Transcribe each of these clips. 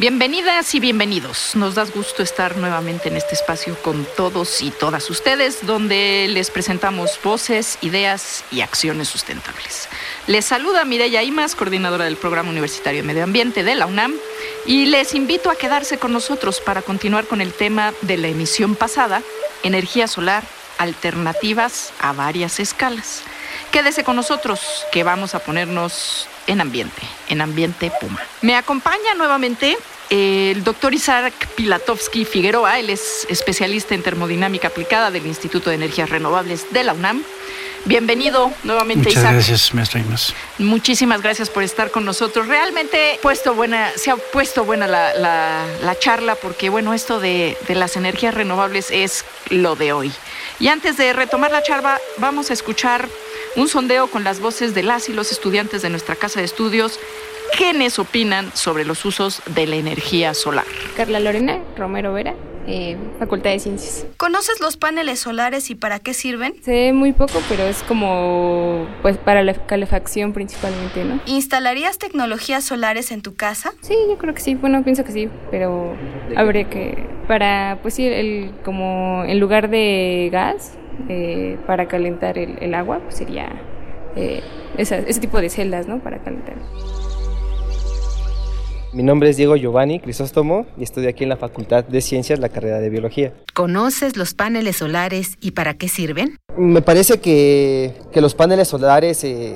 Bienvenidas y bienvenidos. Nos da gusto estar nuevamente en este espacio con todos y todas ustedes, donde les presentamos voces, ideas y acciones sustentables. Les saluda Mireya Imas, coordinadora del Programa Universitario de Medio Ambiente de la UNAM, y les invito a quedarse con nosotros para continuar con el tema de la emisión pasada, energía solar, alternativas a varias escalas. Quédese con nosotros, que vamos a ponernos en ambiente, en ambiente Puma. Me acompaña nuevamente el doctor Isaac Pilatovsky Figueroa, él es especialista en termodinámica aplicada del Instituto de Energías Renovables de la UNAM. Bienvenido nuevamente, Muchas Isaac. gracias, maestra Imas. Muchísimas gracias por estar con nosotros. Realmente puesto buena, se ha puesto buena la, la- la charla porque, bueno, esto de, de las energías renovables es lo de hoy. Y antes de retomar la charla, vamos a escuchar un sondeo con las voces de las y los estudiantes de nuestra casa de estudios. ¿Quiénes opinan sobre los usos de la energía solar? Carla Lorena Romero Vera, eh, Facultad de Ciencias. ¿Conoces los paneles solares y para qué sirven? Sé muy poco, pero es como pues para la calefacción principalmente, ¿no? ¿Instalarías tecnologías solares en tu casa? Sí, yo creo que sí. Bueno, pienso que sí, pero habría que para pues sí el como en lugar de gas eh, para calentar el, el agua, pues sería eh, esa- ese tipo de celdas, ¿no? Para calentar. Mi nombre es Diego Giovanni Crisóstomo y estudio aquí en la Facultad de Ciencias, la carrera de Biología. ¿Conoces los paneles solares y para qué sirven? Me parece que, que los paneles solares eh,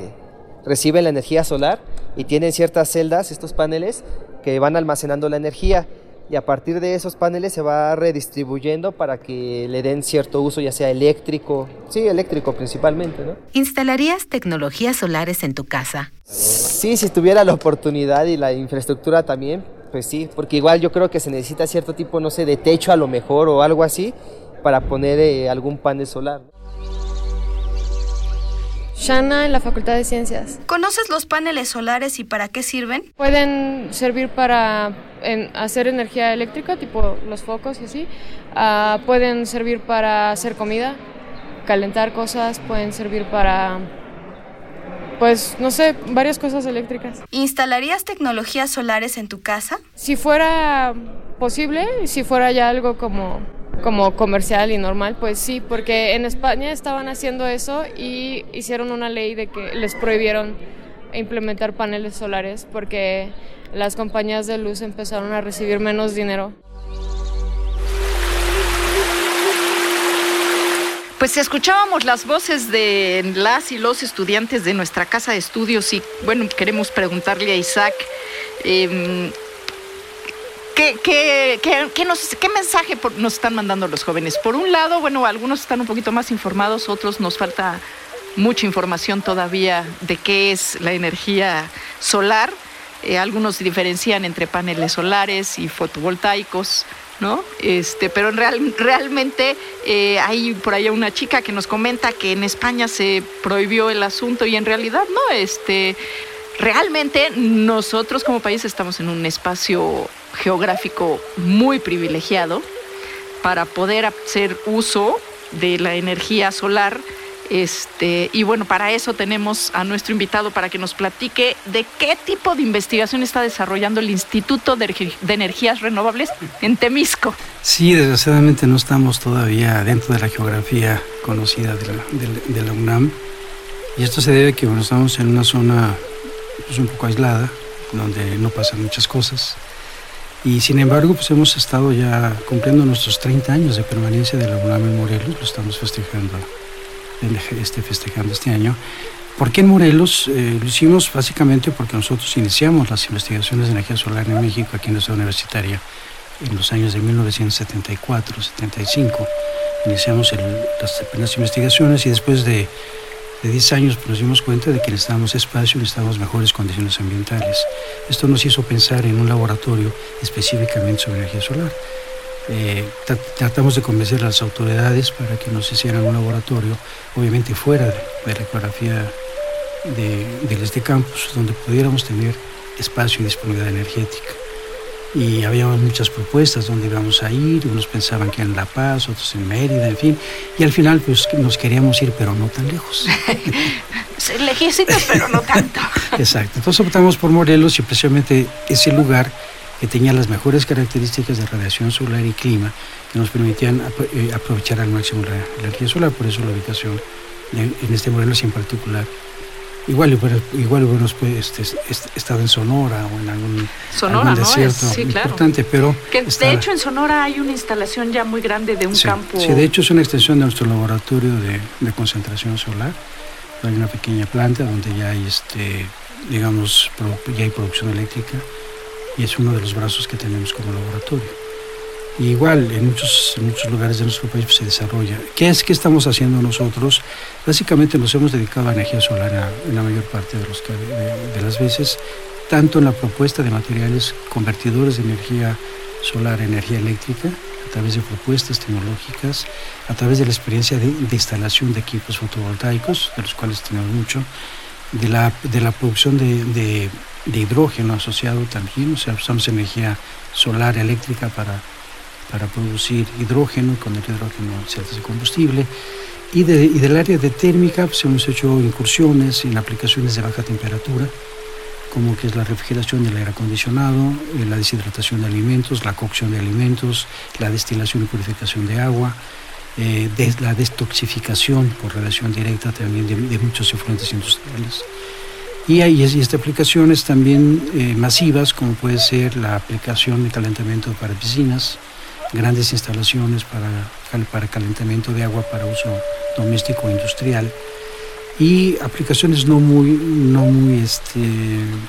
reciben la energía solar y tienen ciertas celdas, estos paneles, que van almacenando la energía y a partir de esos paneles se va redistribuyendo para que le den cierto uso, ya sea eléctrico, sí, eléctrico principalmente, ¿no? ¿Instalarías tecnologías solares en tu casa? Sí, si tuviera la oportunidad y la infraestructura también, pues sí, porque igual yo creo que se necesita cierto tipo, no sé, de techo a lo mejor o algo así para poner eh, algún panel solar. Shana en la Facultad de Ciencias. ¿Conoces los paneles solares y para qué sirven? Pueden servir para en- hacer energía eléctrica, tipo los focos y así. Ah, pueden servir para hacer comida, calentar cosas, pueden servir para, pues, no sé, varias cosas eléctricas. ¿Instalarías tecnologías solares en tu casa? Si fuera posible, si fuera ya algo como, como comercial y normal, pues sí, porque en España estaban haciendo eso y hicieron una ley de que les prohibieron implementar paneles solares porque las compañías de luz empezaron a recibir menos dinero. Pues escuchábamos las voces de las y los estudiantes de nuestra casa de estudios y bueno, queremos preguntarle a Isaac, em, ¿qué, qué- qué- qué mensaje nos están mandando los jóvenes? Por un lado, bueno, algunos están un poquito más informados, otros nos falta mucha información todavía de qué es la energía solar. Eh, algunos diferencian entre paneles solares y fotovoltaicos. ¿no? Este, pero real- realmente eh, hay por allá una chica que nos comenta que en España se prohibió el asunto y en realidad no, este, realmente nosotros como país estamos en un espacio geográfico muy privilegiado para poder hacer uso de la energía solar. Este, y bueno, para eso tenemos a nuestro invitado para que nos platique de qué tipo de investigación está desarrollando el Instituto de, Energías Renovables en Temisco. Sí, desgraciadamente no estamos todavía dentro de la geografía conocida de la UNAM. Y esto se debe a que bueno, estamos en una zona pues, un poco aislada, donde no pasan muchas cosas. Y sin embargo, pues hemos estado ya cumpliendo nuestros 30 años de permanencia de la UNAM en Morelos, lo estamos festejando, este, festejando este año. ¿Por qué en Morelos? Eh, lo hicimos básicamente porque nosotros iniciamos las investigaciones de energía solar en México, aquí en la ciudad universitaria, en los años de 1974, 75. iniciamos las primeras investigaciones y después de, de 10 años nos dimos cuenta de que necesitábamos espacio y necesitábamos mejores condiciones ambientales. Esto nos hizo pensar en un laboratorio específicamente sobre energía solar. Eh, tratamos de convencer a las autoridades para que nos hicieran un laboratorio, obviamente fuera de, la ecografía de, del este campus, donde pudiéramos tener espacio y disponibilidad energética. Y había muchas propuestas donde íbamos a ir, unos pensaban que en La Paz, otros en Mérida, en fin, y al final pues nos queríamos ir, pero no tan lejos. Lejísimos, pero no tanto. Exacto, entonces optamos por Morelos y precisamente ese lugar que tenía las mejores características de radiación solar y clima que nos permitían eh, aprovechar al máximo la, energía solar, por eso la ubicación en este Morelos en particular. Igual, igual hubiéramos este, estado en Sonora o en algún, Sonora, desierto importante, pero... Que de hecho en Sonora hay una instalación ya muy grande de un campo... Sí, de hecho es una extensión de nuestro laboratorio de, de concentración solar. Hay una pequeña planta donde ya hay, este, digamos, ya hay producción eléctrica y es uno de los brazos que tenemos como laboratorio. Igual en muchos, muchos lugares de nuestro país se desarrolla. ¿Qué es que estamos haciendo nosotros? Básicamente nos hemos dedicado a energía solar en la mayor parte de, los, de, las veces, tanto en la propuesta de materiales convertidores de energía solar energía eléctrica, a través de propuestas tecnológicas, a través de la experiencia de, instalación de equipos fotovoltaicos, de los cuales tenemos mucho, de la, de la producción de de hidrógeno asociado también, o sea, usamos energía solar eléctrica para, para producir hidrógeno, con el hidrógeno se hace combustible. Y, de, y del área de térmica pues, hemos hecho incursiones en aplicaciones de baja temperatura, como que es la refrigeración del aire acondicionado, eh, la deshidratación de alimentos, la cocción de alimentos, la destilación y purificación de agua, eh, la destoxificación por relación directa también de, de muchos efluentes industriales. Y hay estas aplicaciones también eh, masivas, como puede ser la aplicación de calentamiento para piscinas, grandes instalaciones para, para calentamiento de agua para uso doméstico o industrial, y aplicaciones no muy, no muy este,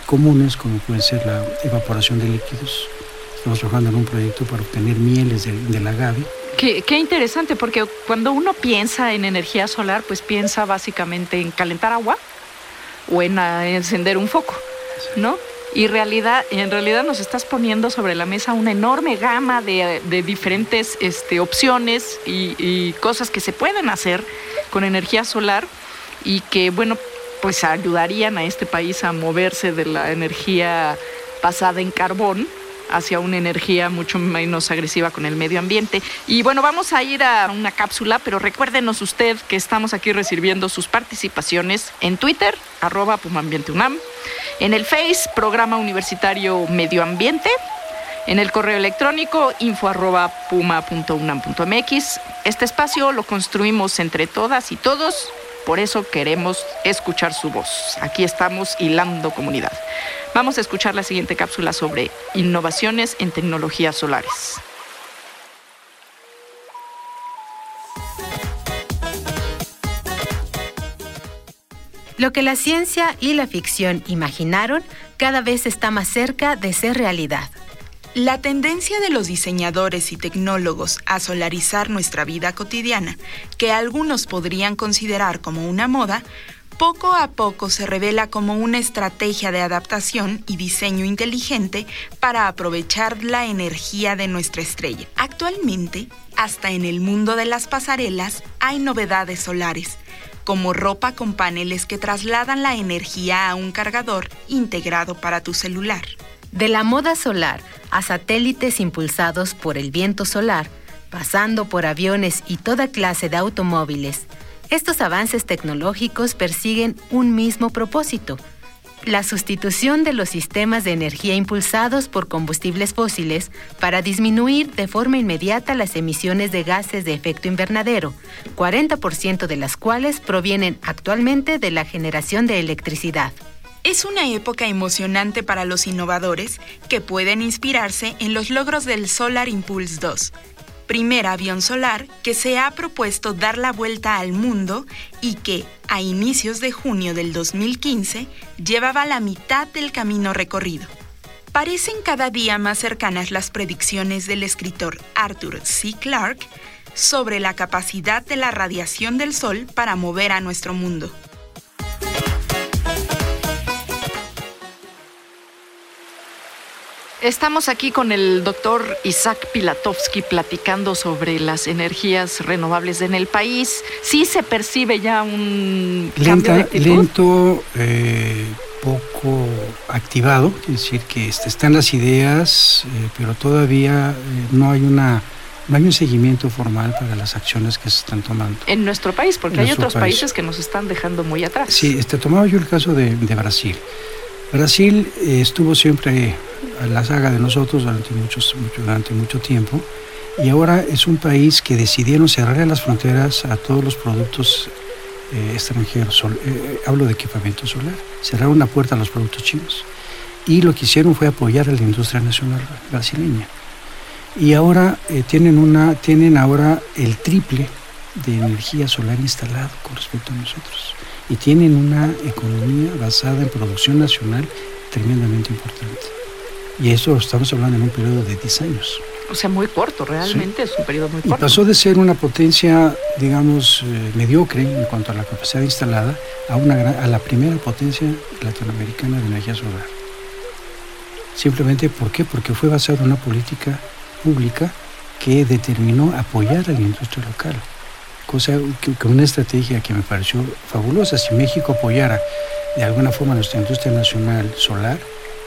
comunes, como puede ser la evaporación de líquidos. Estamos trabajando en un proyecto para obtener mieles de, la agave. Qué, qué, interesante, porque cuando uno piensa en energía solar, pues piensa básicamente en calentar agua o en encender un foco, ¿no? Y realidad, en realidad nos estás poniendo sobre la mesa una enorme gama de, diferentes este, opciones y, cosas que se pueden hacer con energía solar y que, bueno, pues ayudarían a este país a moverse de la energía basada en carbón hacia una energía mucho menos agresiva con el medio ambiente. Y bueno, vamos a ir a una cápsula, pero recuérdenos usted que estamos aquí recibiendo sus participaciones en Twitter, arroba PumaAmbienteUNAM, en el Face, Programa Universitario Medio Ambiente, en el correo electrónico info arroba puma.unam.mx. Este espacio lo construimos entre todas y todos, por eso queremos escuchar su voz. Aquí estamos hilando comunidad. Vamos a escuchar la siguiente cápsula sobre innovaciones en tecnologías solares. Lo que la ciencia y la ficción imaginaron cada vez está más cerca de ser realidad. La tendencia de los diseñadores y tecnólogos a solarizar nuestra vida cotidiana, que algunos podrían considerar como una moda, poco a poco se revela como una estrategia de adaptación y diseño inteligente para aprovechar la energía de nuestra estrella. Actualmente, hasta en el mundo de las pasarelas hay novedades solares, como ropa con paneles que trasladan la energía a un cargador integrado para tu celular. De la moda solar a satélites impulsados por el viento solar, pasando por aviones y toda clase de automóviles, estos avances tecnológicos persiguen un mismo propósito, la sustitución de los sistemas de energía impulsados por combustibles fósiles para disminuir de forma inmediata las emisiones de gases de efecto invernadero, 40% de las cuales provienen actualmente de la generación de electricidad. Es una época emocionante para los innovadores que pueden inspirarse en los logros del Solar Impulse 2, primer avión solar que se ha propuesto dar la vuelta al mundo y que, a inicios de junio del 2015, llevaba la mitad del camino recorrido. Parecen cada día más cercanas las predicciones del escritor Arthur C. Clarke sobre la capacidad de la radiación del Sol para mover a nuestro mundo. Estamos aquí con el doctor Isaac Pilatovsky platicando sobre las energías renovables en el país. Sí se percibe ya un cambio de actitud? Lento, eh, poco activado, es decir, que este, están las ideas, eh, pero todavía eh, no hay una no hay un seguimiento formal para las acciones que se están tomando. En nuestro país, porque hay otros países que nos están dejando muy atrás. Sí, este, tomaba yo el caso de, de Brasil. Brasil eh, estuvo siempre a la saga de nosotros durante, muchos, mucho, durante mucho tiempo y ahora es un país que decidieron cerrar las fronteras a todos los productos eh, extranjeros. Eh, hablo de equipamiento solar. Cerraron la puerta a los productos chinos y lo que hicieron fue apoyar a la industria nacional brasileña. Y ahora tienen, una, tienen ahora el triple de energía solar instalado con respecto a nosotros y tienen una economía basada en producción nacional tremendamente importante. Y eso estamos hablando en un periodo de 10 años. O sea, muy corto, realmente sí. es un periodo muy corto. Y pasó de ser una potencia, digamos, eh, mediocre en cuanto a la capacidad instalada a, una gran, a la primera potencia latinoamericana de energía solar. Simplemente, ¿por qué? Porque fue basada en una política pública que determinó apoyar a la industria local cosa que, que, una estrategia que me pareció fabulosa. Si México apoyara de alguna forma nuestra industria nacional solar,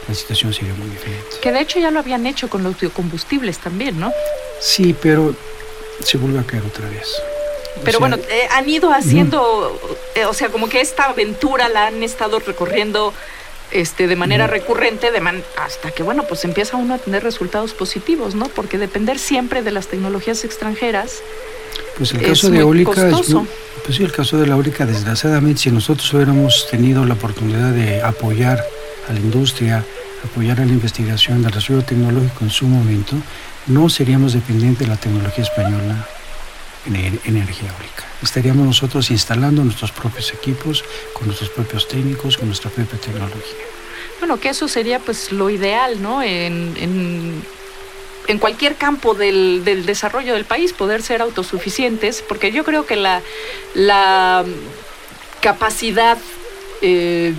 la situación sería muy diferente. Que de hecho ya lo habían hecho con los biocombustibles también, ¿no? Sí, pero se vuelve a caer otra vez. Pero o sea, bueno, eh, han ido haciendo, eh, o sea, como que esta aventura la han estado recorriendo este, de manera recurrente de man hasta que, bueno, pues empieza uno a tener resultados positivos, ¿no? Porque depender siempre de las tecnologías extranjeras pues el caso de eólica es muy, pues sí, el caso de la eólica, desgraciadamente, si nosotros hubiéramos tenido la oportunidad de apoyar a la industria, apoyar a la investigación del desarrollo tecnológico en su momento, no seríamos dependientes de la tecnología española en, en energía eólica. Estaríamos nosotros instalando nuestros propios equipos, con nuestros propios técnicos, con nuestra propia tecnología. Bueno, que eso sería pues lo ideal, ¿no? En, en en cualquier campo del, del, desarrollo del país poder ser autosuficientes, porque yo creo que la, la capacidad eh,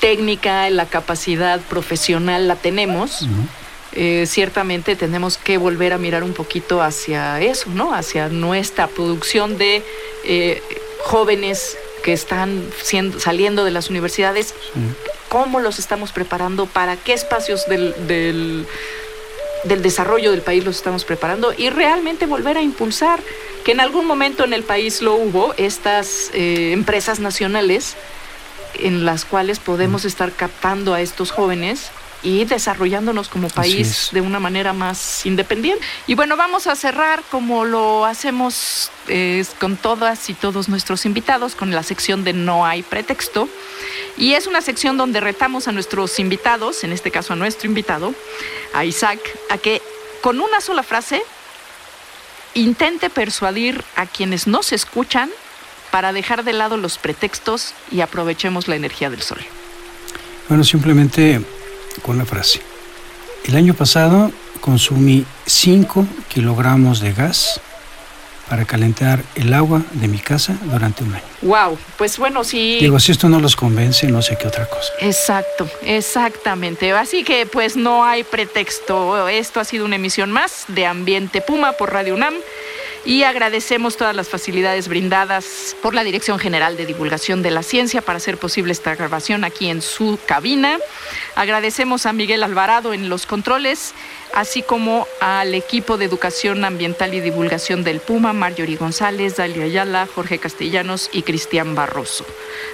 técnica, la capacidad profesional la tenemos. Uh -huh. eh, ciertamente tenemos que volver a mirar un poquito hacia eso, ¿no? Hacia nuestra producción de eh, jóvenes que están siendo, saliendo de las universidades. Sí. ¿Cómo los estamos preparando? ¿Para qué espacios del, del del desarrollo del país los estamos preparando y realmente volver a impulsar que en algún momento en el país lo hubo, estas eh, empresas nacionales en las cuales podemos estar captando a estos jóvenes y desarrollándonos como país de una manera más independiente. Y bueno, vamos a cerrar como lo hacemos eh, con todas y todos nuestros invitados con la sección de No hay pretexto. Y es una sección donde retamos a nuestros invitados, en este caso a nuestro invitado, a Isaac, a que con una sola frase intente persuadir a quienes nos escuchan para dejar de lado los pretextos y aprovechemos la energía del sol. Bueno, simplemente con la frase. El año pasado consumí 5 kilogramos de gas para calentar el agua de mi casa durante un año. Wow, pues bueno, sí. Digo, si esto no los convence, no sé qué otra cosa. Exacto, exactamente. Así que pues no hay pretexto. Esto ha sido una emisión más de Ambiente Puma por Radio UNAM y agradecemos todas las facilidades brindadas por la Dirección General de Divulgación de la Ciencia para hacer posible esta grabación aquí en su cabina. Agradecemos a Miguel Alvarado en los controles, así como al equipo de Educación Ambiental y Divulgación del Puma, Marjorie González, Dalia Ayala, Jorge Castellanos y Cristian Barroso.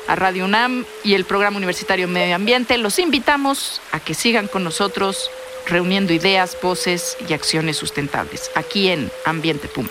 A Radio UNAM y el Programa Universitario Medio Ambiente los invitamos a que sigan con nosotros reuniendo ideas, voces y acciones sustentables aquí en Ambiente Puma.